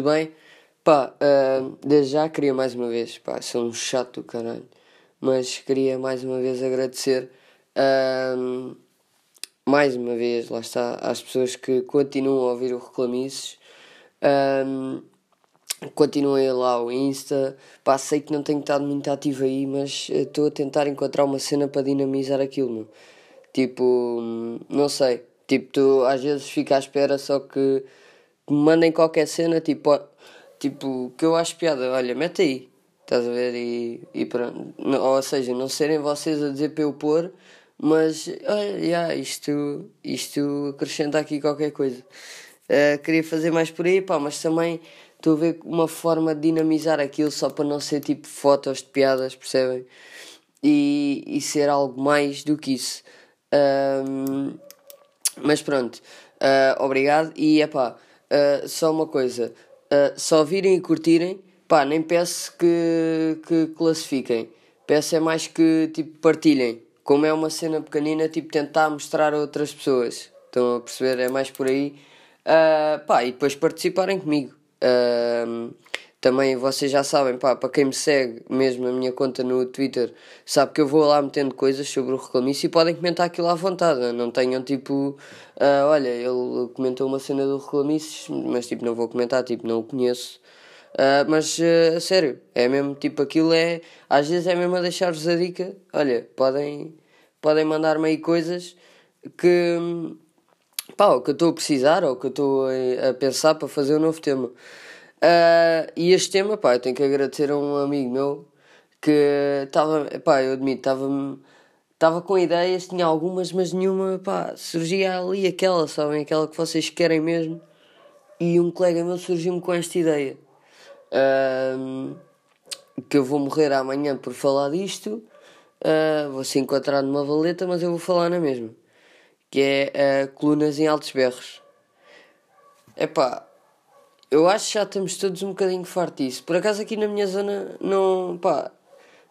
tudo bem? Pá, ah, desde já queria mais uma vez, pá, sou um chato do caralho, mas queria mais uma vez agradecer, ah, mais uma vez, lá está, às pessoas que continuam a ouvir o Reclamices, ah, continuem lá o Insta, pá, sei que não tenho estado muito ativo aí, mas estou a tentar encontrar uma cena para dinamizar aquilo, meu. Tipo, não sei, tipo, tu às vezes fica à espera só que que me mandem qualquer cena, tipo, tipo, que eu acho piada, olha, mete aí, estás a ver, e, e pronto, ou seja, não serem vocês a dizer para eu pôr, mas, olha, yeah, isto, isto acrescenta aqui qualquer coisa. Eh, queria fazer mais por aí, pá, mas também estou a ver uma forma de dinamizar aquilo só para não ser tipo fotos de piadas, percebem? E, e ser algo mais do que isso. Ahm, mas pronto, ah, obrigado. E é pá, só uma coisa: ah, só virem e curtirem, pá, nem peço que, que classifiquem, peço é mais que tipo partilhem. Como é uma cena pequenina, tipo tentar mostrar a outras pessoas. Estão a perceber? É mais por aí. Ah, pá, e depois participarem comigo. Ah, também vocês já sabem, pá, para quem me segue, mesmo a minha conta no Twitter, sabe que eu vou lá metendo coisas sobre o reclamice e podem comentar aquilo à vontade. né? Não tenham tipo, ah, olha, ele comentou uma cena do reclamice, mas tipo, não vou comentar, tipo, não o conheço. Ah, mas a sério, é mesmo tipo aquilo é. Às vezes é mesmo a deixar-vos a dica. Olha, podem, podem mandar-me aí coisas que. pá, o que eu estou a precisar ou que eu estou a, a pensar para fazer um novo tema. Ah, e este tema, pá, eu tenho que agradecer a um amigo meu que estava, pá, eu admito, estava estava com ideias, tinha algumas, mas nenhuma, pá, surgia ali aquela, sabem, aquela que vocês querem mesmo. E um colega meu surgiu-me com esta ideia. Ahm, que eu vou morrer amanhã por falar disto. Ah, vou se encontrar numa valeta, mas eu vou falar na mesma. Que é ah, colunas em altos berros. Epá, eu acho que já estamos todos um bocadinho fartos disso. Por acaso aqui na minha zona não, pá,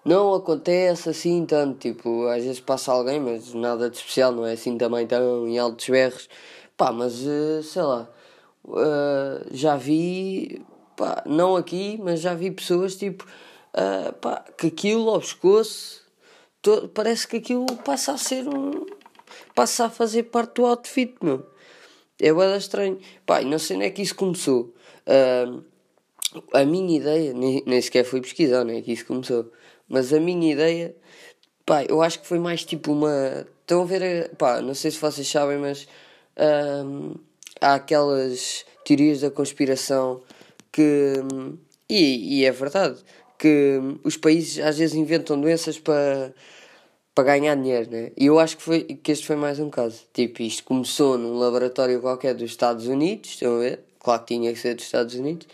não acontece assim tanto. Tipo, às vezes passa alguém, mas nada de especial, não é assim também tão em altos berros. Pá, mas eh, sei lá, eh, já vi, pá, não aqui, mas já vi pessoas tipo, eh, pá, que aquilo ao pescoço, parece que aquilo passa a ser um. passa a fazer parte do outfit, meu. É bué estranho. Pá, não sei onde é que isso começou. Ahm, a minha ideia, nem, nem sequer fui pesquisar, não é que isso começou. Mas a minha ideia, pá, eu acho que foi mais tipo uma. Estão a ver, pá, não sei se vocês sabem, mas ahm, há aquelas teorias da conspiração que. E, e é verdade, que os países às vezes inventam doenças para para ganhar dinheiro, né? E eu acho que, foi, que este foi mais um caso. Tipo, isto começou num laboratório qualquer dos Estados Unidos, estão a ver? Claro que tinha que ser dos Estados Unidos.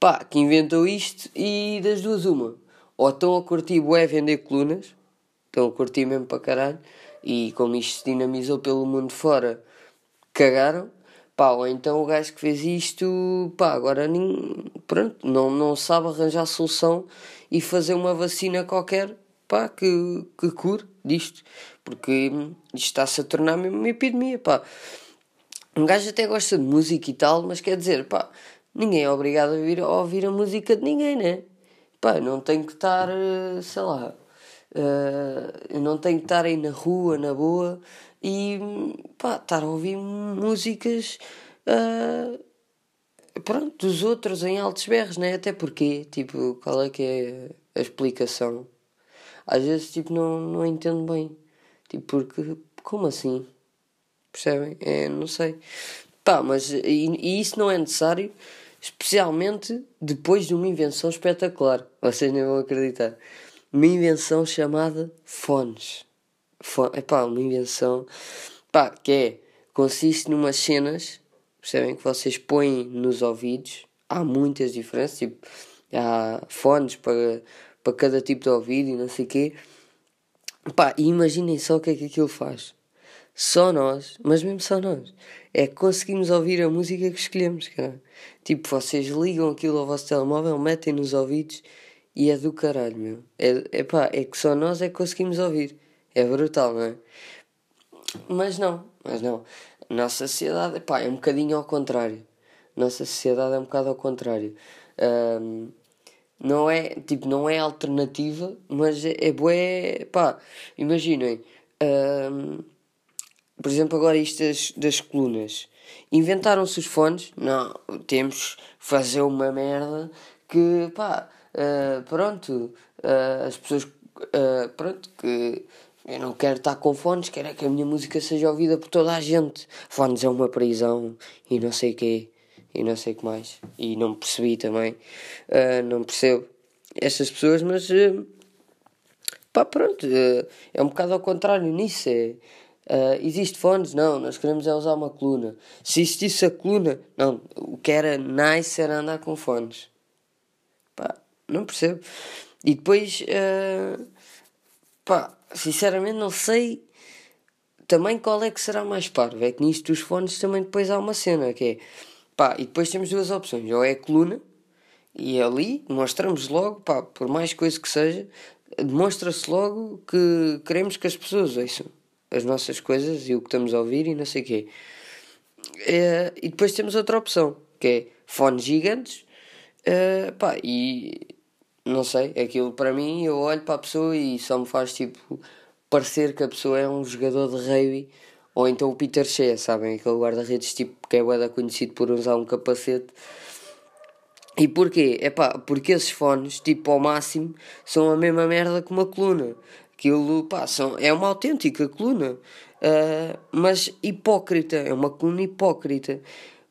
Pá, que inventou isto e das duas uma. Ou estão a curtir bué vender colunas, estão a curtir mesmo para caralho, e como isto se dinamizou pelo mundo fora, cagaram. Pá, ou então o gajo que fez isto, pá, agora nem, pronto, não, não sabe arranjar solução e fazer uma vacina qualquer, pá, que, que cure disto. Porque isto está-se a tornar mesmo uma epidemia, pá. Um gajo até gosta de música e tal, mas quer dizer, pá, ninguém é obrigado a ouvir, a ouvir a música de ninguém, né? Pá, não tenho que estar, eh, sei lá, eu não tenho que estar aí na rua, na boa, e pá, estar a ouvir músicas, eh, pronto, dos outros em altos berros, né? Até porque, tipo, qual é que é a explicação? Às vezes, tipo, não, não entendo bem. Tipo, porque, como assim? Percebem? É, não sei. Pá, mas e, e isso não é necessário, especialmente depois de uma invenção espetacular. Vocês nem vão acreditar. Uma invenção chamada fones. Fone, epá, uma invenção pá, que é, consiste numas cenas, percebem, que vocês põem nos ouvidos. Há muitas diferenças, tipo, há fones para, para cada tipo de ouvido e não sei o quê. Pá, e imaginem só o que é que aquilo faz. Só nós, mas mesmo só nós, é que conseguimos ouvir a música que escolhemos, cara. Tipo, vocês ligam aquilo ao vosso telemóvel, metem nos ouvidos e é do caralho, meu. É, epá, é que só nós é que conseguimos ouvir. É brutal, não é? Mas não, mas não. Nossa sociedade epá, é um bocadinho ao contrário. Nossa sociedade é um bocado ao contrário. Um, não é, tipo, não é alternativa, mas é, é bué, pá, imaginem, um, por exemplo, agora isto das, das colunas. Inventaram-se os fones? Não, temos fazer uma merda que, pá, uh, pronto, uh, as pessoas, uh, pronto, que eu não quero estar com fones, quero é que a minha música seja ouvida por toda a gente. Fones é uma prisão e não sei o quê e não sei o que mais. E não percebi também, uh, não percebo essas pessoas, mas uh, pá, pronto, uh, é um bocado ao contrário nisso. É, uh, existe fones? Não, nós queremos é usar uma coluna. Se existisse a coluna, não, o que era nice era andar com fones. Pá, não percebo. E depois, pá, sinceramente não sei também qual é que será mais parvo. É que nisto dos fones também depois há uma cena que é Pá, e depois temos duas opções. Ou é a coluna, e ali mostramos logo, pá, por mais coisa que seja, demonstra-se logo que queremos que as pessoas ouçam as nossas coisas e o que estamos a ouvir e não sei o quê. É, e depois temos outra opção, que é fones gigantes, é, pá, e não sei, aquilo para mim, eu olho para a pessoa e só me faz tipo parecer que a pessoa é um jogador de rugby ou então o Peter Shea, sabem? Aquele guarda-redes tipo que é bué conhecido por usar um capacete. E porquê? É pá, porque esses fones, tipo ao máximo, são a mesma merda que uma coluna. Aquilo, pá, são, é uma autêntica coluna. Uh, mas hipócrita, é uma coluna hipócrita.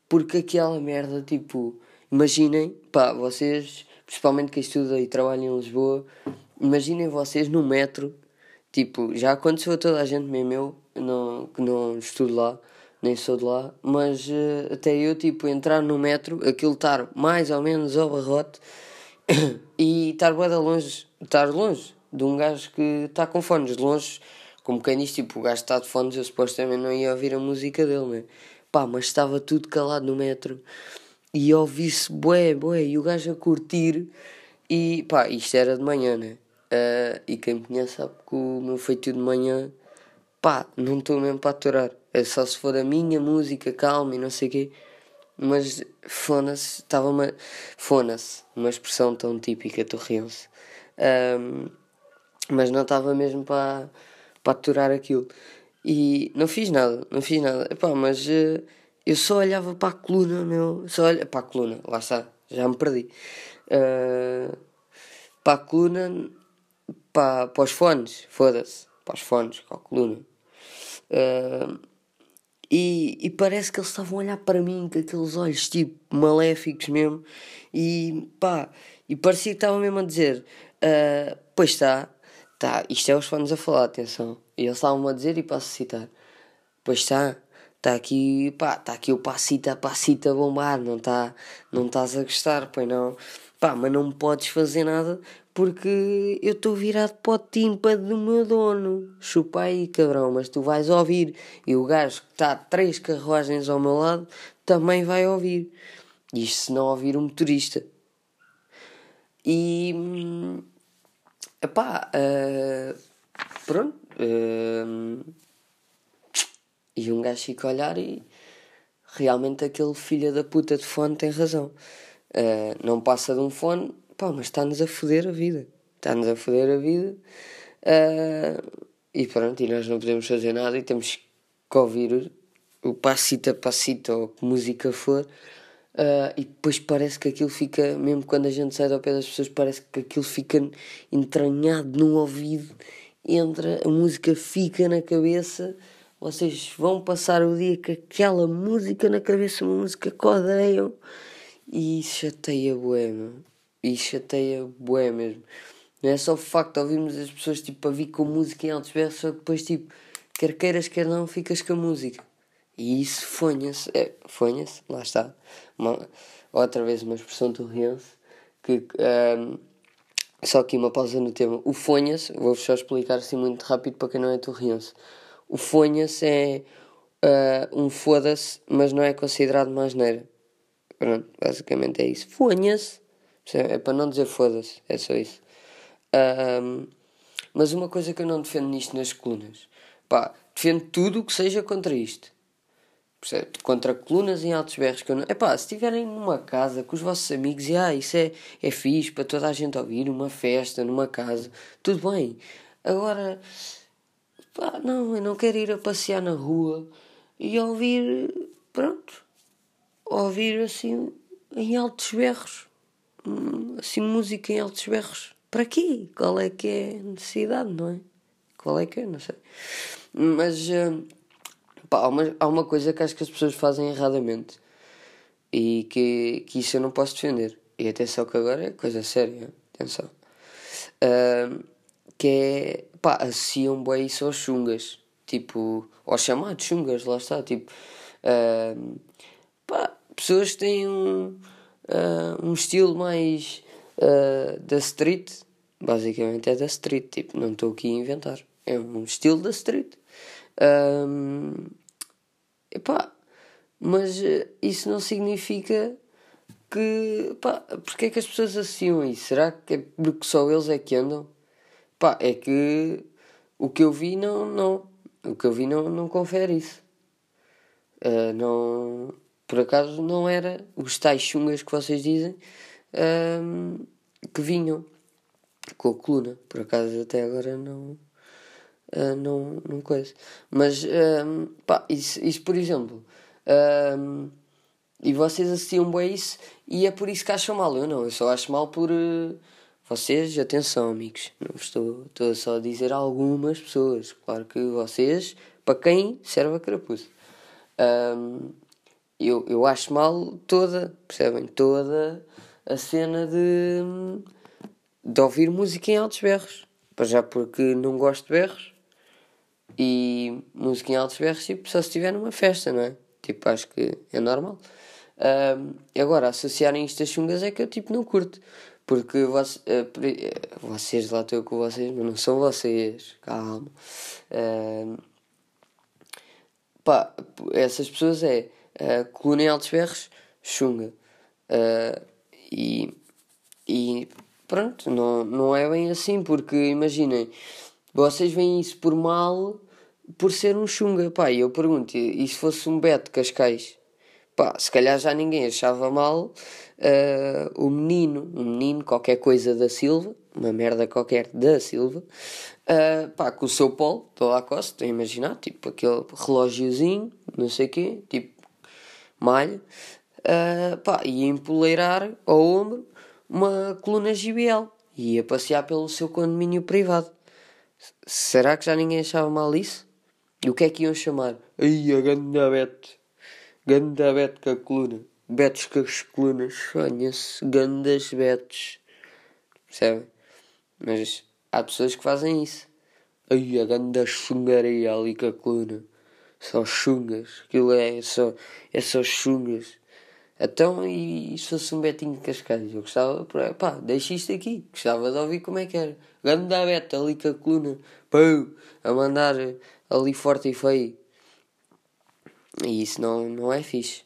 Porque aquela merda, tipo, imaginem, pá, vocês, principalmente quem estuda e trabalha em Lisboa, imaginem vocês no metro, tipo, já aconteceu a toda a gente, mesmo eu, não, que não estudo lá, nem sou de lá, mas uh, até eu, tipo, entrar no metro, aquilo estar mais ou menos ao barrote e estar bem longe, estar longe de um gajo que está com fones, de longe, como quem diz, tipo, o gajo está de fones, eu supostamente não ia ouvir a música dele, né? Pá, mas estava tudo calado no metro e ouvi-se bué, bué, e o gajo a curtir e pá, isto era de manhã, né? Uh, e quem me conhece sabe que o meu feito de manhã pá, não estou mesmo para aturar. É só se for a minha música calma e não sei o quê. Mas fona-se, estava uma. Fona-se, uma expressão tão típica torriam-se. Um, mas não estava mesmo para, para aturar aquilo. E não fiz nada, não fiz nada. Epá, mas uh, eu só olhava para a coluna, meu. Só olha, para a coluna, lá está, já me perdi. Uh, para a coluna, para, para os fones, foda-se, para os fones, com a coluna. Uh, e, e, parece que eles estavam a olhar para mim com aqueles olhos tipo maléficos mesmo. E pá, e parecia que estavam mesmo a dizer: uh, Pois está, tá, isto é os fãs a falar, atenção. E eles estavam a dizer, e passo a citar: Pois está, está aqui, pá, está aqui o passito a passito a bombar, não está não estás a gostar, pois não. Pá, mas não me podes fazer nada porque eu estou virado para o tímpano do meu dono. Chupa aí, cabrão, mas tu vais ouvir. E o gajo que está três carruagens ao meu lado também vai ouvir. Isto se não ouvir o um motorista. E. Epá, uh, pronto. Uh, e um gajo fica a olhar e realmente aquele filho da puta de fone tem razão. Uh, não passa de um fone pá, mas está-nos a foder a vida. Está-nos a foder a vida. Uh, e pronto, e nós não podemos fazer nada e temos que ouvir o passito a passito ou que música for. Uh, e depois parece que aquilo fica, mesmo quando a gente sai do pé das pessoas, parece que aquilo fica entranhado no ouvido, entra, a música fica na cabeça. Vocês vão passar o dia com aquela música na cabeça, uma música que odeiam, e chateia bué, meu e chateia bué mesmo. Não é só o facto de ouvirmos as pessoas tipo, a vir com música em altos berros, só que depois, tipo, quer queiras, quer não, ficas com a música. E isso fonha-se, é, fonha-se, lá está. Uma, outra vez uma expressão torriense, que, um, só aqui uma pausa no tema. O fonha-se, vou-vos só explicar assim muito rápido para quem não é torriense. O fonha-se é uh, um foda-se, mas não é considerado uma asneira. Pronto, basicamente é isso. Fonha-se É para não dizer foda-se, é só isso. Um, mas uma coisa que eu não defendo nisto nas colunas, pá, defendo tudo o que seja contra isto. Contra colunas em altos berros que eu não. Epá, se estiverem numa casa com os vossos amigos e ah, isso é, é fixe para toda a gente ouvir, uma festa, numa casa, tudo bem. Agora, pá, não, eu não quero ir a passear na rua e ouvir, pronto, ouvir assim em altos berros, hum, assim música em altos berros. Para quê? Qual é que é a necessidade, não é? Qual é que é? Não sei. Mas. Uh, Pá, há, uma, há uma coisa que acho que as pessoas fazem erradamente e que, que isso eu não posso defender. E atenção que agora é coisa séria, atenção. Uh, que é, pá, associam bem isso aos chungas, tipo, aos chamados chungas, lá está, tipo, uh, pá, pessoas que têm um, uh, um estilo mais uh, da street, basicamente é da street, tipo, não estou aqui a inventar, é um estilo da street. Um, epá, mas eh, isso não significa que. Pá, porque é que as pessoas associam isso? Será que é porque só eles é que andam? Pá, é que o que eu vi não. não o que eu vi não, não confere isso. Uh, não, por acaso não era os tais chungas que vocês dizem uh, que vinham com a coluna. Por acaso até agora não uh, não, não coisa. Mas, um, pá, isso, isso por exemplo, e vocês assistiam bem a isso e é por isso que acham mal. Eu não, eu só acho mal por. Uh, vocês, atenção, amigos, não estou, estou só a dizer algumas pessoas. Claro que vocês, para quem serve a carapuça. Um, eu, eu acho mal toda, percebem? Toda a cena de, de ouvir música em altos berros. Para já porque não gosto de berros e música em altos berros, tipo, só se estiver numa festa, não é? Tipo, acho que é normal. Um, agora, associarem isto a chungas é que eu, tipo, não curto. Porque você, uh, vocês, lá estou com vocês, mas não são vocês, calma. Uh, pá, essas pessoas é uh, coluna em altos berros, chunga. Uh, e, e pronto, não, não é bem assim, porque imaginem, vocês veem isso por mal por ser um chunga. Pá, e eu pergunto, e se fosse um Beto Cascais? Pá, se calhar já ninguém achava mal uh, o menino, um menino, qualquer coisa da Silva, uma merda qualquer da Silva, uh, pá, com o seu polo, lá costa, estou a imaginar, tipo aquele relógiozinho, não sei o quê, tipo malha, uh, pá, ia empoleirar ao ombro uma coluna GBL, e ia passear pelo seu condomínio privado. Será que já ninguém achava mal isso? E o que é que iam chamar? Ai, a ganda Beto. Ganda Beto com a coluna. Betos com as colunas. Sonha-se. Gandas Betos. Percebem? Mas há pessoas que fazem isso. Ai, a ganda chungaria ali com a coluna. Só chungas. Aquilo é só, é só chungas. Então, e se fosse um Betinho de Cascais? Eu gostava, pá, deixa isto aqui. Gostava de ouvir como é que era. Ganda Beto ali com a coluna. A mandar ali forte e feio. E isso não, não é fixe.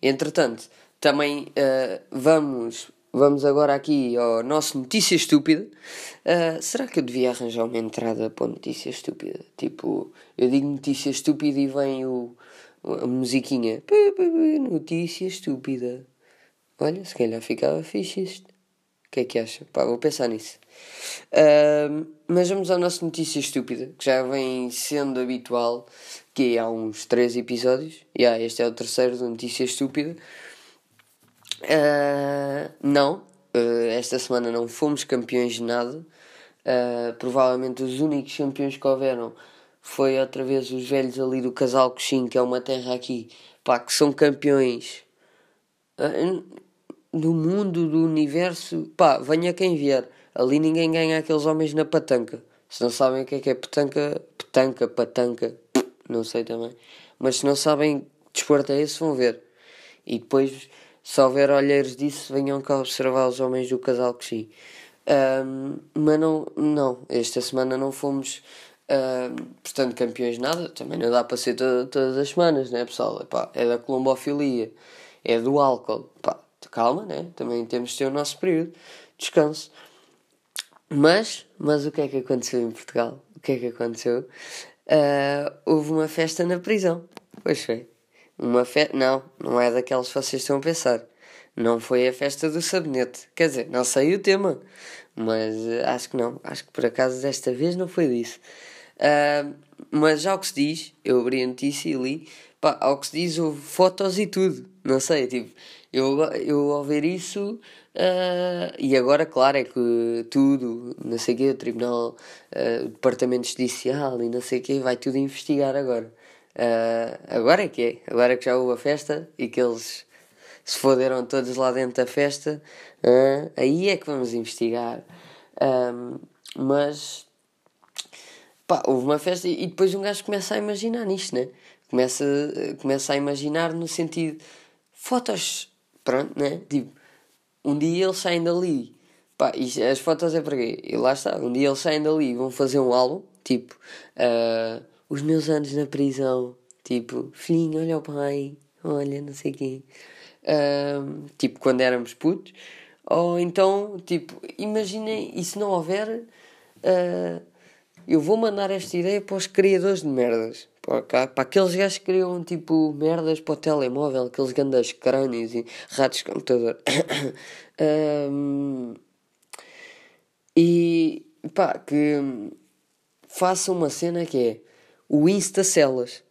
Entretanto, também uh, vamos, vamos agora aqui ao nosso Notícia Estúpida. Uh, será que eu devia arranjar uma entrada para Notícia Estúpida? Tipo, eu digo Notícia Estúpida e vem o, a musiquinha. Notícia Estúpida. Olha, se calhar ficava fixe isto. O que é que acha? Pá, vou pensar nisso. Uh, mas vamos à nossa notícia estúpida, que já vem sendo habitual, que há uns 3 episódios. E yeah, este é o terceiro da notícia estúpida. Uh, não, uh, esta semana não fomos campeões de nada. Uh, provavelmente os únicos campeões que houveram foi outra vez os velhos ali do Casal Coxim, que é uma terra aqui, pá, que são campeões do mundo, do universo. Pá, venha quem vier. Ali ninguém ganha aqueles homens na patanca. Se não sabem o que é que é petanca, petanca, patanca, não sei também. Mas se não sabem desporto é esse, vão ver. E depois, se houver olheiros disso, venham cá observar os homens do casal que sim. Um, mas não, não, esta semana não fomos, um, portanto, campeões nada. Também não dá para ser to todas as semanas, né, pessoal? Epá, é da colombofilia, é do álcool. Epá, calma, né? Também temos de ter o nosso período de descanso. Mas, mas o que é que aconteceu em Portugal? O que é que aconteceu? Uh, houve uma festa na prisão. Pois foi. Uma festa. Não, não é daquelas que vocês estão a pensar. Não foi a festa do sabonete. Quer dizer, não sei o tema. Mas uh, acho que não. Acho que por acaso desta vez não foi disso. Uh, mas já o que se diz, eu abri a notícia e li. Pá, ao que se diz, houve fotos e tudo. Não sei, tipo, eu, eu ao ver isso. Uh, e agora, claro, é que tudo, não sei o quê, o Tribunal, uh, o Departamento Judicial e não sei o quê, vai tudo investigar agora. Uh, agora é que é, agora é que já houve a festa e que eles se foderam todos lá dentro da festa, aí é que vamos investigar. mas, pá, houve uma festa e depois um gajo começa a imaginar nisto, né? Começa, começa a imaginar no sentido, fotos, pronto, né? Tipo, um dia eles saem dali, pá, as fotos é para quê? E lá está, um dia eles saem dali e vão fazer um álbum, tipo, uh, os meus anos na prisão, tipo, filhinho, olha o pai, olha, não sei quem, uh, tipo, quando éramos putos, ou então, tipo, imaginem, e se não houver, uh, eu vou mandar esta ideia para os criadores de merdas, para, aqueles gajos que criam, tipo, merdas para o telemóvel, aqueles grandes crânios e ratos de computador. um, e, pá, que façam uma cena que é o Insta Celas,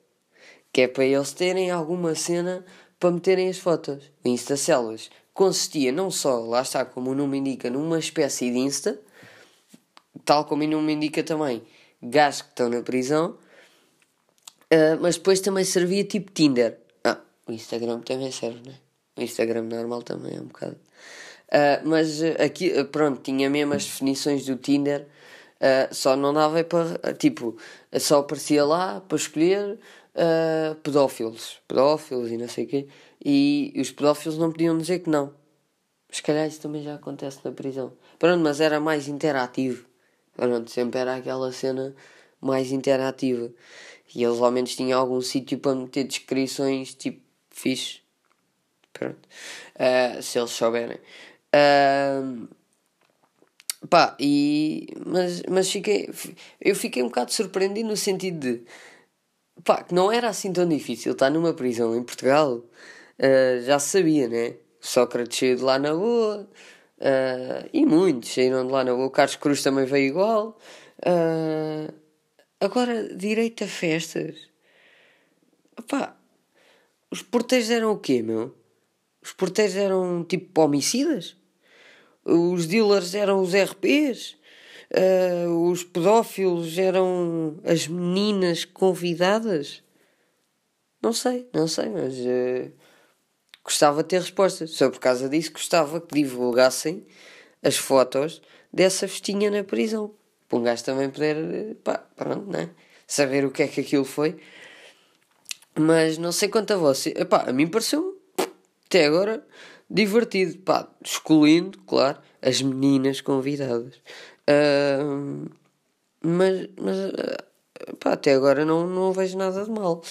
que é para eles terem alguma cena para meterem as fotos. O Insta Celas consistia não só, lá está, como o nome indica, numa espécie de Insta, tal como o nome indica também, gajos que estão na prisão, uh, mas depois também servia tipo Tinder. Ah, o Instagram também serve, né? O Instagram normal também é um bocado. Uh, mas aqui, pronto, tinha mesmo as definições do Tinder Uh, só não dava para. Tipo, só aparecia lá para escolher pedófilos. Pedófilos e não sei o quê. E os pedófilos não podiam dizer que não. Se calhar isso também já acontece na prisão. Pronto, mas era mais interativo. Pronto, sempre era aquela cena mais interativa. E eles ao menos tinham algum sítio para meter descrições tipo fixe. Pronto. Uh, se eles souberem. Uh, Pá, e. Mas, mas fiquei. Eu fiquei um bocado surpreendido no sentido de. Pá, que não era assim tão difícil estar numa prisão em Portugal. Uh, já sabia, né? Sócrates saiu de lá na boa. Uh, e muitos saíram de lá na boa. O Carlos Cruz também veio igual. Uh, agora, direito a festas. Pá, os porteiros eram o quê, meu? Os porteiros eram tipo homicidas? os dealers eram os RPs, uh, os pedófilos eram as meninas convidadas. Não sei, não sei, mas uh, gostava de ter respostas. Só por causa disso gostava que divulgassem as fotos dessa festinha na prisão. Para um gajo também poder, pá, pronto, né? Saber o que é que aquilo foi. Mas não sei quanto a você. A mim pareceu até agora divertido, pá, excluindo, claro, as meninas convidadas. Uh, mas, mas pá, até agora não, não vejo nada de mal.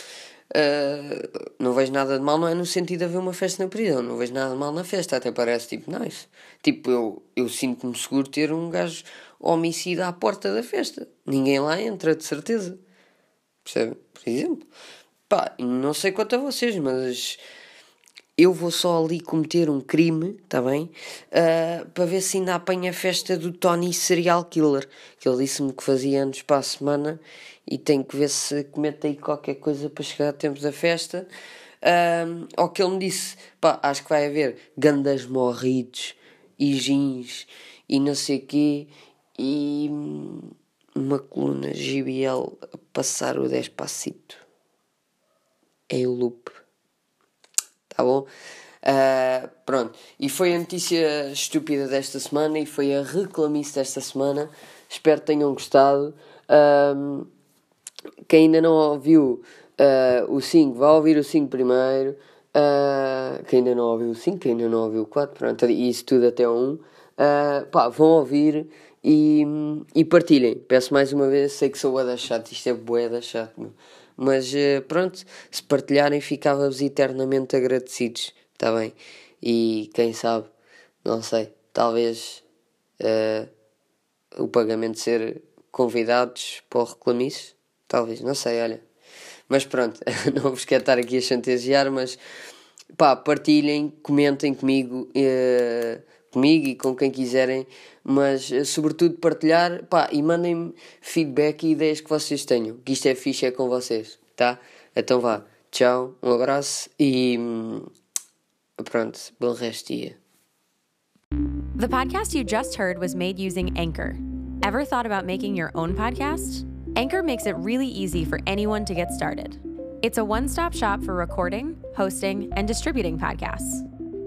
Uh, não vejo nada de mal, não é no sentido de haver uma festa na prisão, não vejo nada de mal na festa, até parece tipo nice. Tipo, eu, eu sinto-me seguro ter um gajo homicida à porta da festa, ninguém lá entra, de certeza. Percebe? Por exemplo, pá, não sei quanto a vocês, mas eu vou só ali cometer um crime, está bem? Uh, para ver se ainda apanha a festa do Tony Serial Killer, que ele disse-me que fazia anos para a semana e tenho que ver se comete aí qualquer coisa para chegar a tempo da festa. Uh, que ele me disse, pá, acho que vai haver gandas morridos e jeans e não sei o quê e uma coluna GBL a passar o Despacito em loop tá bom? Uh, pronto, e foi a notícia estúpida desta semana e foi a reclamice desta semana. Espero que tenham gostado. Um, quem ainda não ouviu uh, o 5, vai ouvir o 5 primeiro. Uh, quem ainda não ouviu o 5, quem ainda não ouviu o 4, pronto, isso tudo até o 1. Uh, pá, vão ouvir e, e partilhem. Peço mais uma vez, sei que sou boeda chato, isto é boeda chato, meu. Mas eh, pronto, se partilharem, ficava-vos eternamente agradecidos. Está bem? E quem sabe, não sei, talvez uh, o pagamento ser convidados para o talvez, não sei, olha. Mas pronto, não vos quero estar aqui a chantagear, mas pá, partilhem, comentem comigo, uh, comigo e com quem quiserem, mas uh, sobretudo partilhar, pá, e mandem-me feedback e ideias que vocês tenham, que isto é fixe, é com vocês, tá? Então vá, tchau, um abraço e hum, pronto, bom resto dia. The podcast you just heard was made using Anchor. Ever thought about making your own podcast? Anchor makes it really easy for anyone to get started. It's a one stop shop for recording, hosting, and distributing podcasts.